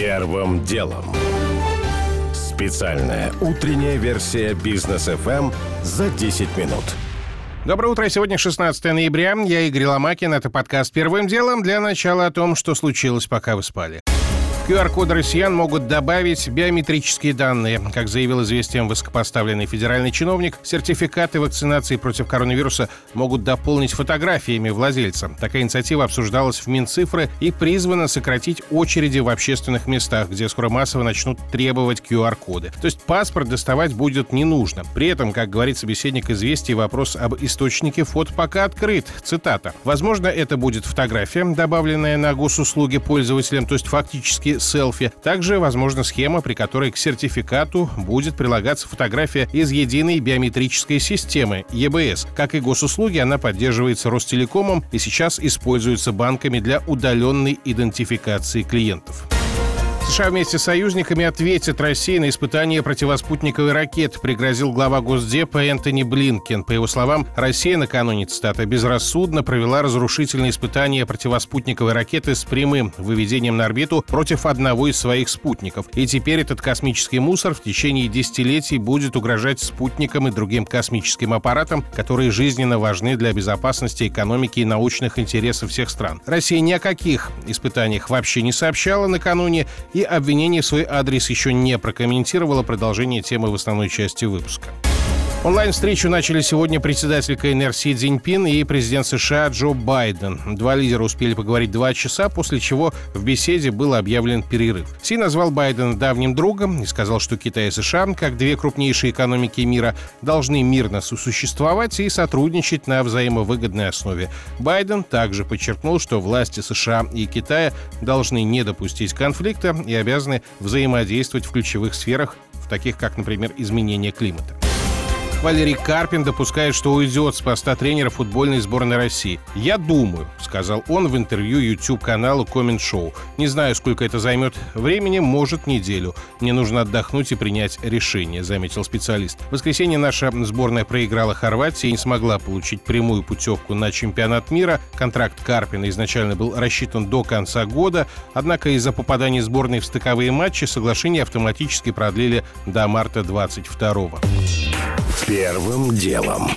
Первым делом. Специальная утренняя версия бизнес FM за 10 минут. Доброе утро. Сегодня 16 ноября. Я Игорь Ломакин. Это подкаст «Первым делом». Для начала о том, что случилось, пока вы спали. QR-коды россиян могут добавить биометрические данные. Как заявил известием высокопоставленный федеральный чиновник, сертификаты вакцинации против коронавируса могут дополнить фотографиями владельца. Такая инициатива обсуждалась в Минцифры и призвана сократить очереди в общественных местах, где скоро массово начнут требовать QR-коды. То есть паспорт доставать будет не нужно. При этом, как говорит собеседник известий, вопрос об источнике фото пока открыт. Цитата. «Возможно, это будет фотография, добавленная на госуслуги пользователям, то есть фактически селфи. Также возможна схема, при которой к сертификату будет прилагаться фотография из единой биометрической системы ЕБС. Как и госуслуги, она поддерживается Ростелекомом и сейчас используется банками для удаленной идентификации клиентов. США вместе с союзниками ответят России на испытание противоспутниковой ракеты, пригрозил глава Госдепа Энтони Блинкен. По его словам, Россия накануне, цитата, «безрассудно провела разрушительные испытания противоспутниковой ракеты с прямым выведением на орбиту против одного из своих спутников. И теперь этот космический мусор в течение десятилетий будет угрожать спутникам и другим космическим аппаратам, которые жизненно важны для безопасности экономики и научных интересов всех стран. Россия ни о каких испытаниях вообще не сообщала накануне и и обвинение в свой адрес еще не прокомментировало продолжение темы в основной части выпуска. Онлайн-встречу начали сегодня председатель КНР Си Цзиньпин и президент США Джо Байден. Два лидера успели поговорить два часа, после чего в беседе был объявлен перерыв. Си назвал Байдена давним другом и сказал, что Китай и США, как две крупнейшие экономики мира, должны мирно сосуществовать и сотрудничать на взаимовыгодной основе. Байден также подчеркнул, что власти США и Китая должны не допустить конфликта и обязаны взаимодействовать в ключевых сферах, в таких как, например, изменение климата. Валерий Карпин допускает, что уйдет с поста тренера футбольной сборной России. «Я думаю», — сказал он в интервью YouTube-каналу Коммент Шоу. «Не знаю, сколько это займет времени, может, неделю. Мне нужно отдохнуть и принять решение», — заметил специалист. В воскресенье наша сборная проиграла Хорватии и не смогла получить прямую путевку на чемпионат мира. Контракт Карпина изначально был рассчитан до конца года, однако из-за попадания сборной в стыковые матчи соглашение автоматически продлили до марта 22 -го. Первым делом.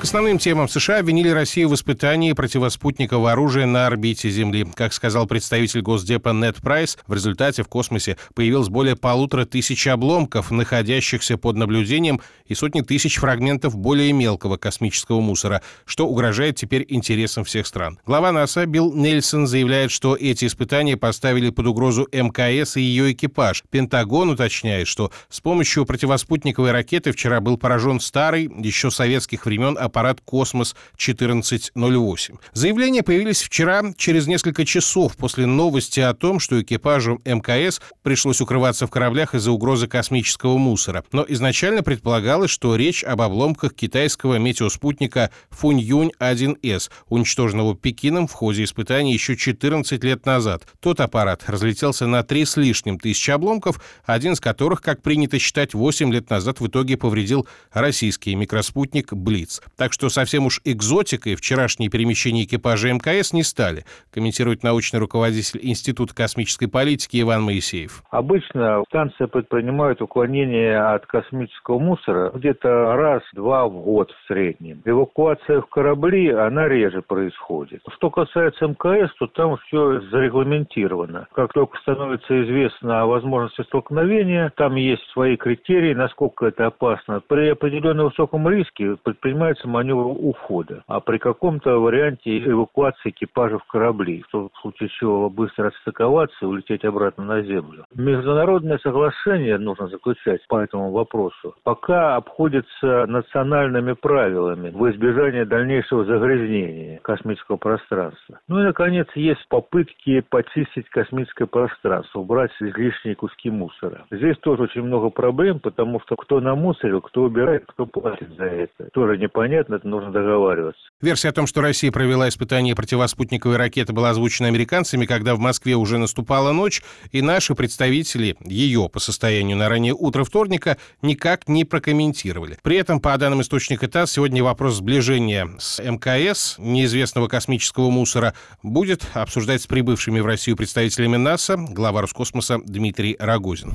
К основным темам США обвинили Россию в испытании противоспутникового оружия на орбите Земли. Как сказал представитель Госдепа Нед Прайс, в результате в космосе появилось более полутора тысяч обломков, находящихся под наблюдением, и сотни тысяч фрагментов более мелкого космического мусора, что угрожает теперь интересам всех стран. Глава НАСА Билл Нельсон заявляет, что эти испытания поставили под угрозу МКС и ее экипаж. Пентагон уточняет, что с помощью противоспутниковой ракеты вчера был поражен старый, еще советских времен, аппарат «Космос-1408». Заявления появились вчера, через несколько часов после новости о том, что экипажу МКС пришлось укрываться в кораблях из-за угрозы космического мусора. Но изначально предполагалось, что речь об обломках китайского метеоспутника Фунь-Юнь-1С, уничтоженного Пекином в ходе испытаний еще 14 лет назад. Тот аппарат разлетелся на три с лишним тысячи обломков, один из которых, как принято считать, 8 лет назад в итоге повредил российский микроспутник «Блиц». Так что совсем уж экзотикой вчерашние перемещения экипажа МКС не стали, комментирует научный руководитель Института космической политики Иван Моисеев. Обычно станция предпринимает уклонение от космического мусора где-то раз-два в год в среднем. Эвакуация в корабли, она реже происходит. Что касается МКС, то там все зарегламентировано. Как только становится известно о возможности столкновения, там есть свои критерии, насколько это опасно. При определенно высоком риске предпринимается маневр ухода, а при каком-то варианте эвакуации экипажев кораблей, в случае чего быстро отстыковаться и улететь обратно на землю. Международное соглашение нужно заключать по этому вопросу. Пока обходится национальными правилами в избежание дальнейшего загрязнения космического пространства. Ну и, наконец, есть попытки почистить космическое пространство, убрать излишние куски мусора. Здесь тоже очень много проблем, потому что кто намусорил, кто убирает, кто платит за это. Тоже непонятно непонятно, это нужно договариваться. Версия о том, что Россия провела испытание противоспутниковой ракеты, была озвучена американцами, когда в Москве уже наступала ночь, и наши представители ее по состоянию на раннее утро вторника никак не прокомментировали. При этом, по данным источника ТАСС, сегодня вопрос сближения с МКС, неизвестного космического мусора, будет обсуждать с прибывшими в Россию представителями НАСА глава Роскосмоса Дмитрий Рогозин.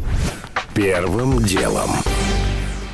Первым делом.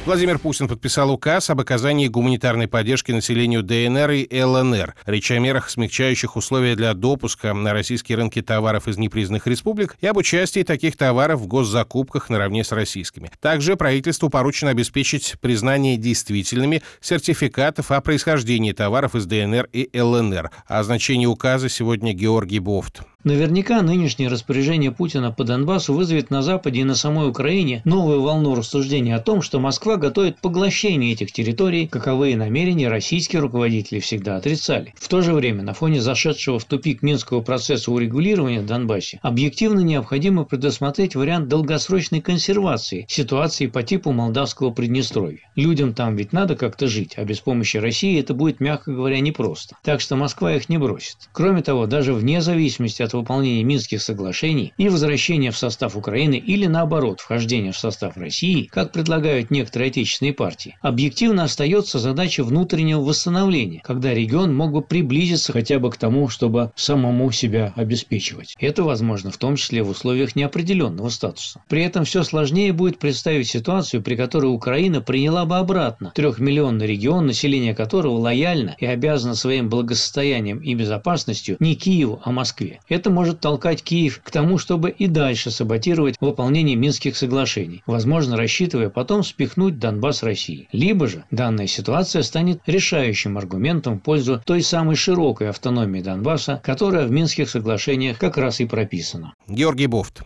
Владимир Путин подписал указ об оказании гуманитарной поддержки населению ДНР и ЛНР. Речь о мерах, смягчающих условия для допуска на российские рынки товаров из непризнанных республик и об участии таких товаров в госзакупках наравне с российскими. Также правительству поручено обеспечить признание действительными сертификатов о происхождении товаров из ДНР и ЛНР. О значении указа сегодня Георгий Бофт. Наверняка нынешнее распоряжение Путина по Донбассу вызовет на Западе и на самой Украине новую волну рассуждений о том, что Москва готовит поглощение этих территорий, каковые намерения российские руководители всегда отрицали. В то же время, на фоне зашедшего в тупик Минского процесса урегулирования в Донбассе, объективно необходимо предусмотреть вариант долгосрочной консервации ситуации по типу молдавского Приднестровья. Людям там ведь надо как-то жить, а без помощи России это будет, мягко говоря, непросто. Так что Москва их не бросит. Кроме того, даже вне зависимости от от выполнения Минских соглашений и возвращения в состав Украины или наоборот вхождения в состав России, как предлагают некоторые отечественные партии, объективно остается задача внутреннего восстановления, когда регион мог бы приблизиться хотя бы к тому, чтобы самому себя обеспечивать. Это возможно в том числе в условиях неопределенного статуса. При этом все сложнее будет представить ситуацию, при которой Украина приняла бы обратно трехмиллионный регион, население которого лояльно и обязано своим благосостоянием и безопасностью не Киеву, а Москве. Это это может толкать Киев к тому, чтобы и дальше саботировать выполнение Минских соглашений, возможно, рассчитывая потом спихнуть Донбасс России. Либо же данная ситуация станет решающим аргументом в пользу той самой широкой автономии Донбасса, которая в Минских соглашениях как раз и прописана. Георгий Бофт.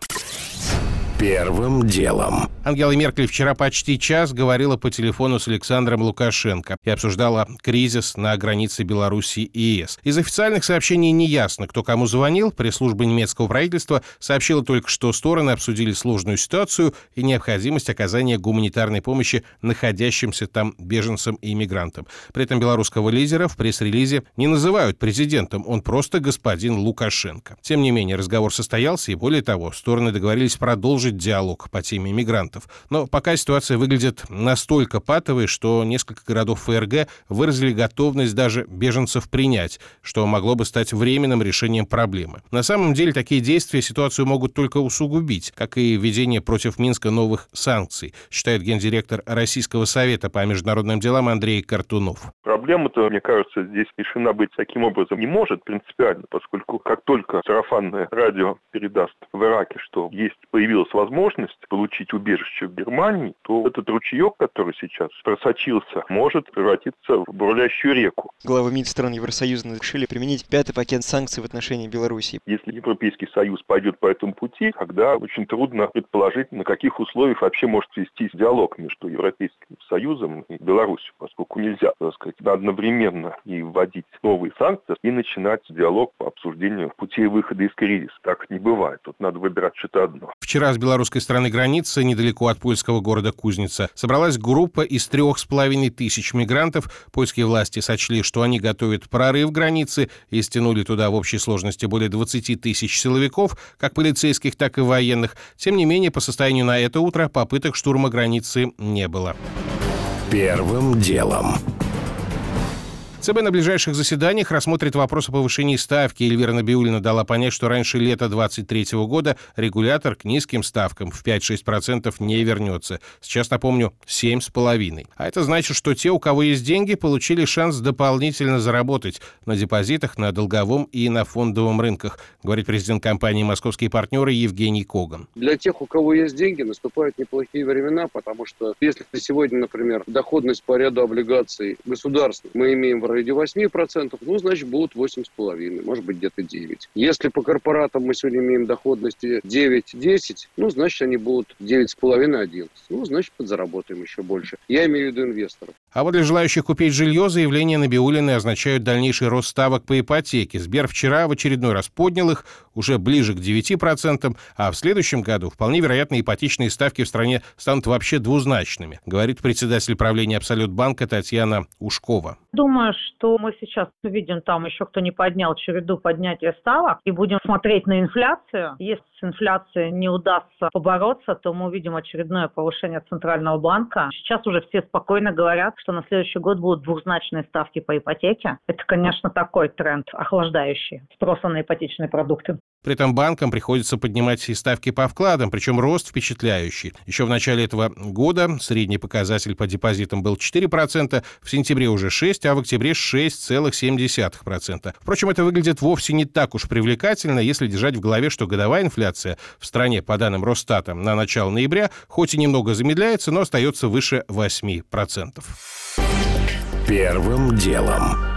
Первым делом. Ангела Меркель вчера почти час говорила по телефону с Александром Лукашенко и обсуждала кризис на границе Беларуси и ЕС. Из официальных сообщений не ясно, кто кому звонил. Пресс-служба немецкого правительства сообщила только, что стороны обсудили сложную ситуацию и необходимость оказания гуманитарной помощи находящимся там беженцам и иммигрантам. При этом белорусского лидера в пресс-релизе не называют президентом, он просто господин Лукашенко. Тем не менее, разговор состоялся, и более того, стороны договорились продолжить продолжить диалог по теме мигрантов. Но пока ситуация выглядит настолько патовой, что несколько городов ФРГ выразили готовность даже беженцев принять, что могло бы стать временным решением проблемы. На самом деле такие действия ситуацию могут только усугубить, как и введение против Минска новых санкций, считает гендиректор Российского совета по международным делам Андрей Картунов. Проблема-то, мне кажется, здесь решена быть таким образом не может принципиально, поскольку как только сарафанное радио передаст в Ираке, что есть появилась возможность получить убежище в Германии, то этот ручеек, который сейчас просочился, может превратиться в бурлящую реку. Главы МИД стран Евросоюза решили применить пятый пакет санкций в отношении Беларуси. Если Европейский Союз пойдет по этому пути, тогда очень трудно предположить, на каких условиях вообще может вестись диалог между Европейским Союзом и Беларусью, поскольку нельзя, так сказать, одновременно и вводить новые санкции и начинать диалог по обсуждению путей выхода из кризиса. Так не бывает. Тут надо выбирать что-то одно. Вчера с белорусской стороны границы, недалеко от польского города Кузница, собралась группа из трех с половиной тысяч мигрантов. Польские власти сочли, что они готовят прорыв границы и стянули туда в общей сложности более 20 тысяч силовиков, как полицейских, так и военных. Тем не менее, по состоянию на это утро попыток штурма границы не было. Первым делом. ЦБ на ближайших заседаниях рассмотрит вопрос о повышении ставки. Эльвира Набиулина дала понять, что раньше лета 2023 года регулятор к низким ставкам в 5-6% не вернется. Сейчас, напомню, 7,5%. А это значит, что те, у кого есть деньги, получили шанс дополнительно заработать на депозитах, на долговом и на фондовом рынках, говорит президент компании «Московские партнеры» Евгений Коган. Для тех, у кого есть деньги, наступают неплохие времена, потому что если сегодня, например, доходность по ряду облигаций государств мы имеем в районе 8%, ну, значит, будут 8,5%, может быть, где-то 9%. Если по корпоратам мы сегодня имеем доходности 9-10, ну, значит, они будут 9,5-11. Ну, значит, подзаработаем еще больше. Я имею в виду инвесторов. А вот для желающих купить жилье заявления Набиулины означают дальнейший рост ставок по ипотеке. Сбер вчера в очередной раз поднял их. Уже ближе к 9%, а в следующем году вполне вероятно ипотечные ставки в стране станут вообще двузначными, говорит председатель правления Абсолют банка Татьяна Ушкова. Думаю, что мы сейчас увидим там еще, кто не поднял череду поднятия ставок, и будем смотреть на инфляцию. Если с инфляцией не удастся побороться, то мы увидим очередное повышение Центрального банка. Сейчас уже все спокойно говорят, что на следующий год будут двухзначные ставки по ипотеке. Это, конечно, такой тренд охлаждающий спроса на ипотечные продукты. При этом банкам приходится поднимать и ставки по вкладам, причем рост впечатляющий. Еще в начале этого года средний показатель по депозитам был 4%, в сентябре уже 6%, а в октябре 6,7%. Впрочем, это выглядит вовсе не так уж привлекательно, если держать в голове, что годовая инфляция в стране, по данным Росстата, на начало ноября хоть и немного замедляется, но остается выше 8%. Первым делом.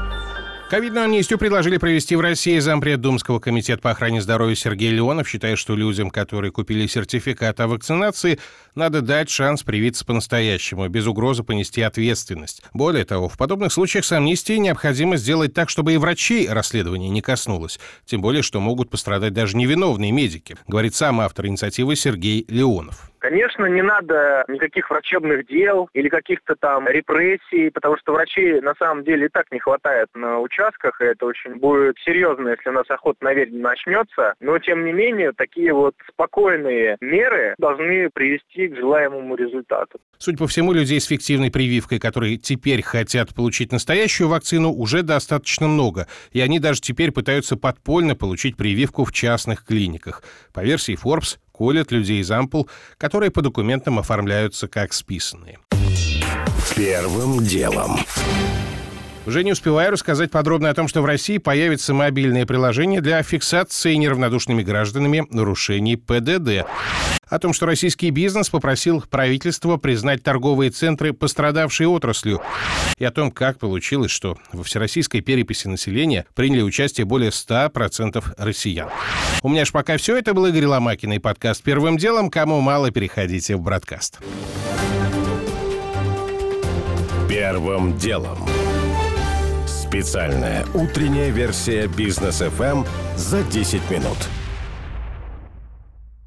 Ковидную амнистию предложили провести в России. Зампред Думского комитета по охране здоровья Сергей Леонов считает, что людям, которые купили сертификат о вакцинации, надо дать шанс привиться по-настоящему, без угрозы понести ответственность. Более того, в подобных случаях с амнистией необходимо сделать так, чтобы и врачей расследование не коснулось. Тем более, что могут пострадать даже невиновные медики, говорит сам автор инициативы Сергей Леонов. Конечно, не надо никаких врачебных дел или каких-то там репрессий, потому что врачей на самом деле и так не хватает на участках, и это очень будет серьезно, если у нас охота на ведьм начнется. Но, тем не менее, такие вот спокойные меры должны привести к желаемому результату. Судя по всему, людей с фиктивной прививкой, которые теперь хотят получить настоящую вакцину, уже достаточно много, и они даже теперь пытаются подпольно получить прививку в частных клиниках. По версии Forbes, колят людей из ампул, которые по документам оформляются как списанные. Первым делом. Уже не успеваю рассказать подробно о том, что в России появится мобильное приложение для фиксации неравнодушными гражданами нарушений ПДД. О том, что российский бизнес попросил правительство признать торговые центры пострадавшей отраслью. И о том, как получилось, что во всероссийской переписи населения приняли участие более 100% россиян. У меня ж пока все. Это был Игорь Ломакин и подкаст «Первым делом». Кому мало, переходите в бродкаст. Первым делом. Специальная утренняя версия бизнес FM за 10 минут.